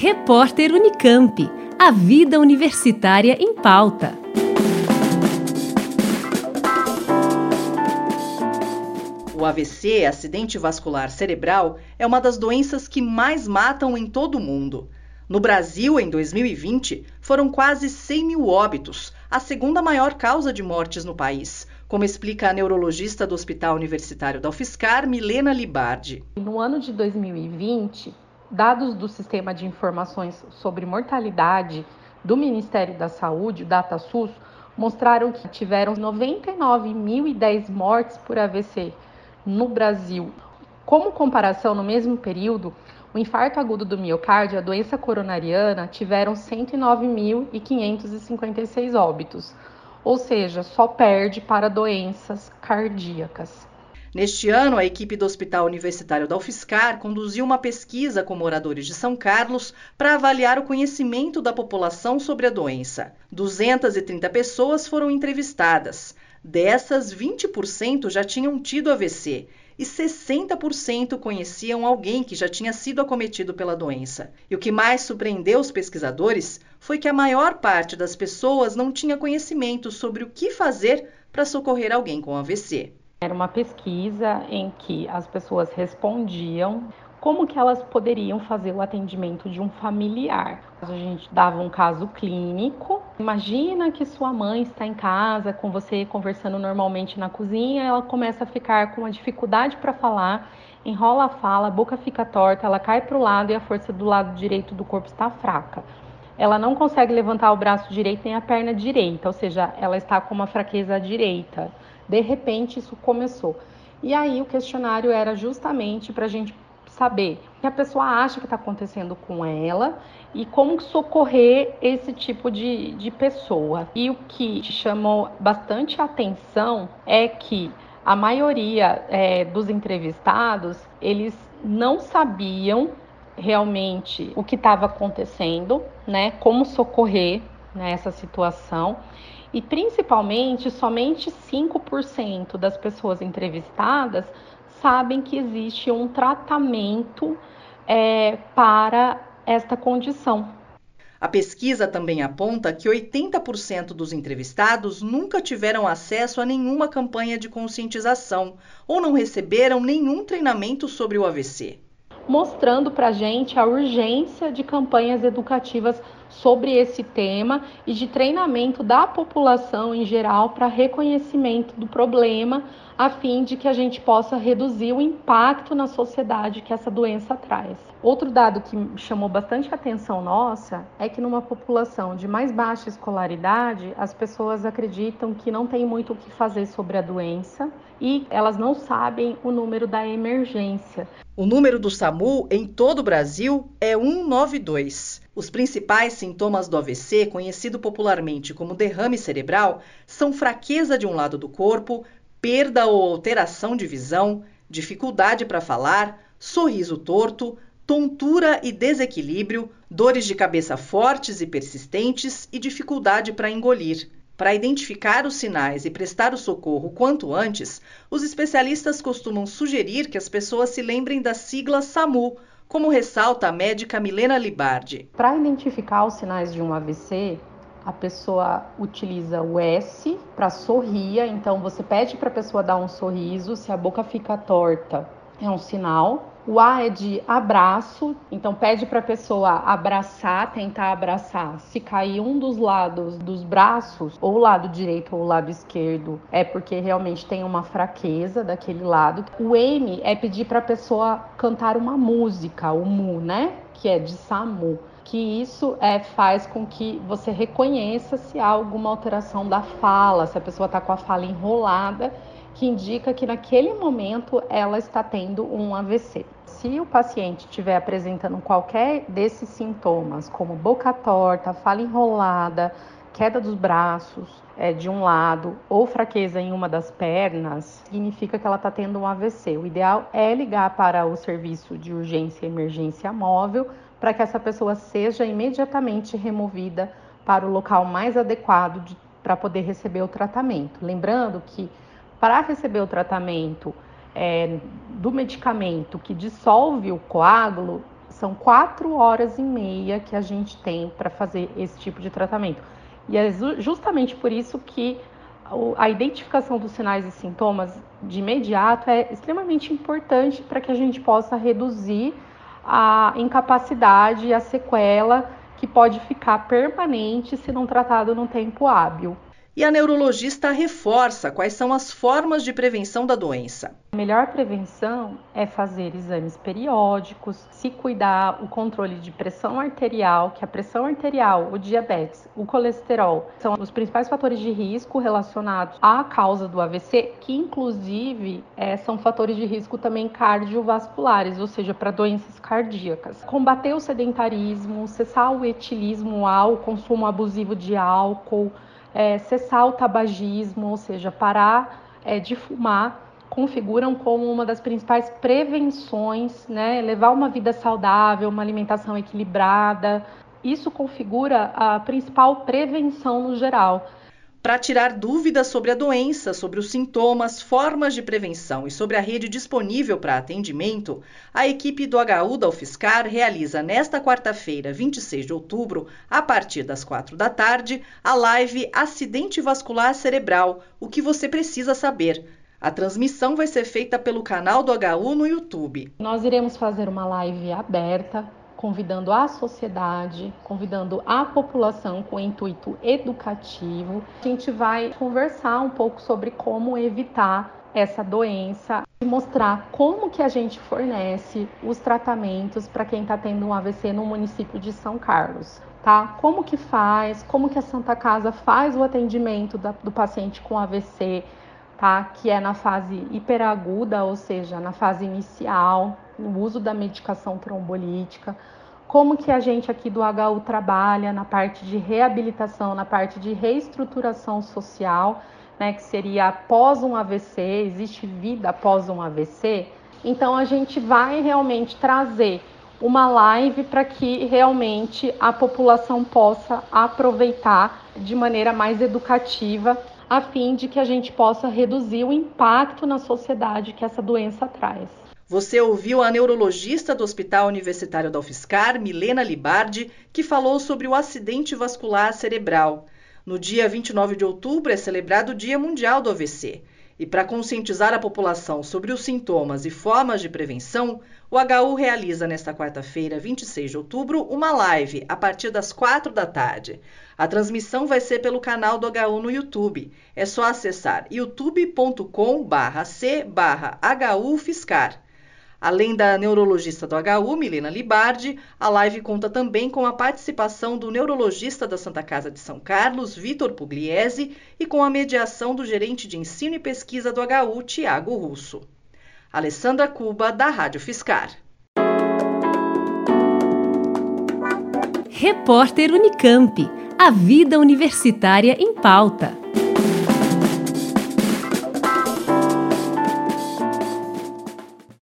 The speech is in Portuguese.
Repórter Unicamp. A vida universitária em pauta. O AVC, acidente vascular cerebral, é uma das doenças que mais matam em todo o mundo. No Brasil, em 2020, foram quase 100 mil óbitos, a segunda maior causa de mortes no país, como explica a neurologista do Hospital Universitário da UFSCar, Milena Libardi. No ano de 2020, dados do Sistema de Informações sobre Mortalidade do Ministério da Saúde, o DataSUS, mostraram que tiveram 99.010 mortes por AVC no Brasil. Como comparação, no mesmo período, o infarto agudo do miocárdio e a doença coronariana tiveram 109.556 óbitos, ou seja, só perde para doenças cardíacas. Neste ano, a equipe do Hospital Universitário da UFSCar conduziu uma pesquisa com moradores de São Carlos para avaliar o conhecimento da população sobre a doença. 230 pessoas foram entrevistadas. Dessas, 20% já tinham tido AVC e 60% conheciam alguém que já tinha sido acometido pela doença. E o que mais surpreendeu os pesquisadores foi que a maior parte das pessoas não tinha conhecimento sobre o que fazer para socorrer alguém com AVC. Era uma pesquisa em que as pessoas respondiam como que elas poderiam fazer o atendimento de um familiar. A gente dava um caso clínico. Imagina que sua mãe está em casa com você conversando normalmente na cozinha, ela começa a ficar com uma dificuldade para falar, enrola a fala, a boca fica torta, ela cai para o lado e a força do lado direito do corpo está fraca. Ela não consegue levantar o braço direito nem a perna direita, ou seja, ela está com uma fraqueza direita. De repente, isso começou. E aí, o questionário era justamente para a gente saber o que a pessoa acha que está acontecendo com ela e como socorrer esse tipo de, de pessoa. E o que chamou bastante atenção é que a maioria é, dos entrevistados eles não sabiam realmente o que estava acontecendo, né? Como socorrer nessa situação e principalmente somente 5% das pessoas entrevistadas sabem que existe um tratamento é, para esta condição. A pesquisa também aponta que 80% dos entrevistados nunca tiveram acesso a nenhuma campanha de conscientização ou não receberam nenhum treinamento sobre o AVC mostrando para a gente a urgência de campanhas educativas sobre esse tema e de treinamento da população em geral para reconhecimento do problema, a fim de que a gente possa reduzir o impacto na sociedade que essa doença traz. Outro dado que chamou bastante atenção nossa é que numa população de mais baixa escolaridade, as pessoas acreditam que não tem muito o que fazer sobre a doença e elas não sabem o número da emergência. O número do SAMU em todo o Brasil é 192. Os principais sintomas do AVC, conhecido popularmente como derrame cerebral, são fraqueza de um lado do corpo, perda ou alteração de visão, dificuldade para falar, sorriso torto, tontura e desequilíbrio, dores de cabeça fortes e persistentes e dificuldade para engolir. Para identificar os sinais e prestar o socorro quanto antes, os especialistas costumam sugerir que as pessoas se lembrem da sigla SAMU, como ressalta a médica Milena Libardi. Para identificar os sinais de um AVC, a pessoa utiliza o S para sorria, então você pede para a pessoa dar um sorriso, se a boca fica torta, é um sinal. O A é de abraço, então pede para a pessoa abraçar, tentar abraçar. Se cair um dos lados dos braços, ou o lado direito ou o lado esquerdo, é porque realmente tem uma fraqueza daquele lado. O M é pedir para a pessoa cantar uma música, o mu, né? Que é de SAMU que isso é, faz com que você reconheça se há alguma alteração da fala, se a pessoa está com a fala enrolada, que indica que naquele momento ela está tendo um AVC se o paciente estiver apresentando qualquer desses sintomas, como boca torta, fala enrolada, queda dos braços é, de um lado ou fraqueza em uma das pernas, significa que ela está tendo um AVC. O ideal é ligar para o serviço de urgência e emergência móvel para que essa pessoa seja imediatamente removida para o local mais adequado para poder receber o tratamento. Lembrando que para receber o tratamento é, do medicamento que dissolve o coágulo, São quatro horas e meia que a gente tem para fazer esse tipo de tratamento. E é justamente por isso que a identificação dos sinais e sintomas de imediato é extremamente importante para que a gente possa reduzir a incapacidade e a sequela que pode ficar permanente se não tratado no tempo hábil. E a neurologista reforça quais são as formas de prevenção da doença. A melhor prevenção é fazer exames periódicos, se cuidar, o controle de pressão arterial, que a pressão arterial, o diabetes, o colesterol são os principais fatores de risco relacionados à causa do AVC, que inclusive é, são fatores de risco também cardiovasculares, ou seja, para doenças cardíacas. Combater o sedentarismo, cessar o etilismo ao consumo abusivo de álcool é, cessar o tabagismo, ou seja, parar é, de fumar, configuram como uma das principais prevenções, né? Levar uma vida saudável, uma alimentação equilibrada. Isso configura a principal prevenção no geral para tirar dúvidas sobre a doença, sobre os sintomas, formas de prevenção e sobre a rede disponível para atendimento, a equipe do HU da UFSCar realiza nesta quarta-feira, 26 de outubro, a partir das 4 da tarde, a live Acidente Vascular Cerebral: O que você precisa saber. A transmissão vai ser feita pelo canal do HU no YouTube. Nós iremos fazer uma live aberta convidando a sociedade, convidando a população com intuito educativo. A gente vai conversar um pouco sobre como evitar essa doença e mostrar como que a gente fornece os tratamentos para quem está tendo um AVC no município de São Carlos. Tá? Como que faz, como que a Santa Casa faz o atendimento da, do paciente com AVC, tá? Que é na fase hiperaguda, ou seja, na fase inicial, no uso da medicação trombolítica, como que a gente aqui do HU trabalha na parte de reabilitação, na parte de reestruturação social, né, que seria após um AVC, existe vida após um AVC. Então a gente vai realmente trazer uma live para que realmente a população possa aproveitar de maneira mais educativa, a fim de que a gente possa reduzir o impacto na sociedade que essa doença traz. Você ouviu a neurologista do Hospital Universitário da UFSCar, Milena Libardi, que falou sobre o acidente vascular cerebral. No dia 29 de outubro é celebrado o Dia Mundial do AVC. E para conscientizar a população sobre os sintomas e formas de prevenção, o HU realiza nesta quarta-feira, 26 de outubro, uma live a partir das 4 da tarde. A transmissão vai ser pelo canal do HU no YouTube. É só acessar youtube.com/c/hufiscar. Além da neurologista do HU, Milena Libardi, a live conta também com a participação do neurologista da Santa Casa de São Carlos, Vitor Pugliese, e com a mediação do gerente de ensino e pesquisa do HU, Tiago Russo. Alessandra Cuba, da Rádio Fiscar. Repórter Unicamp. A vida universitária em pauta.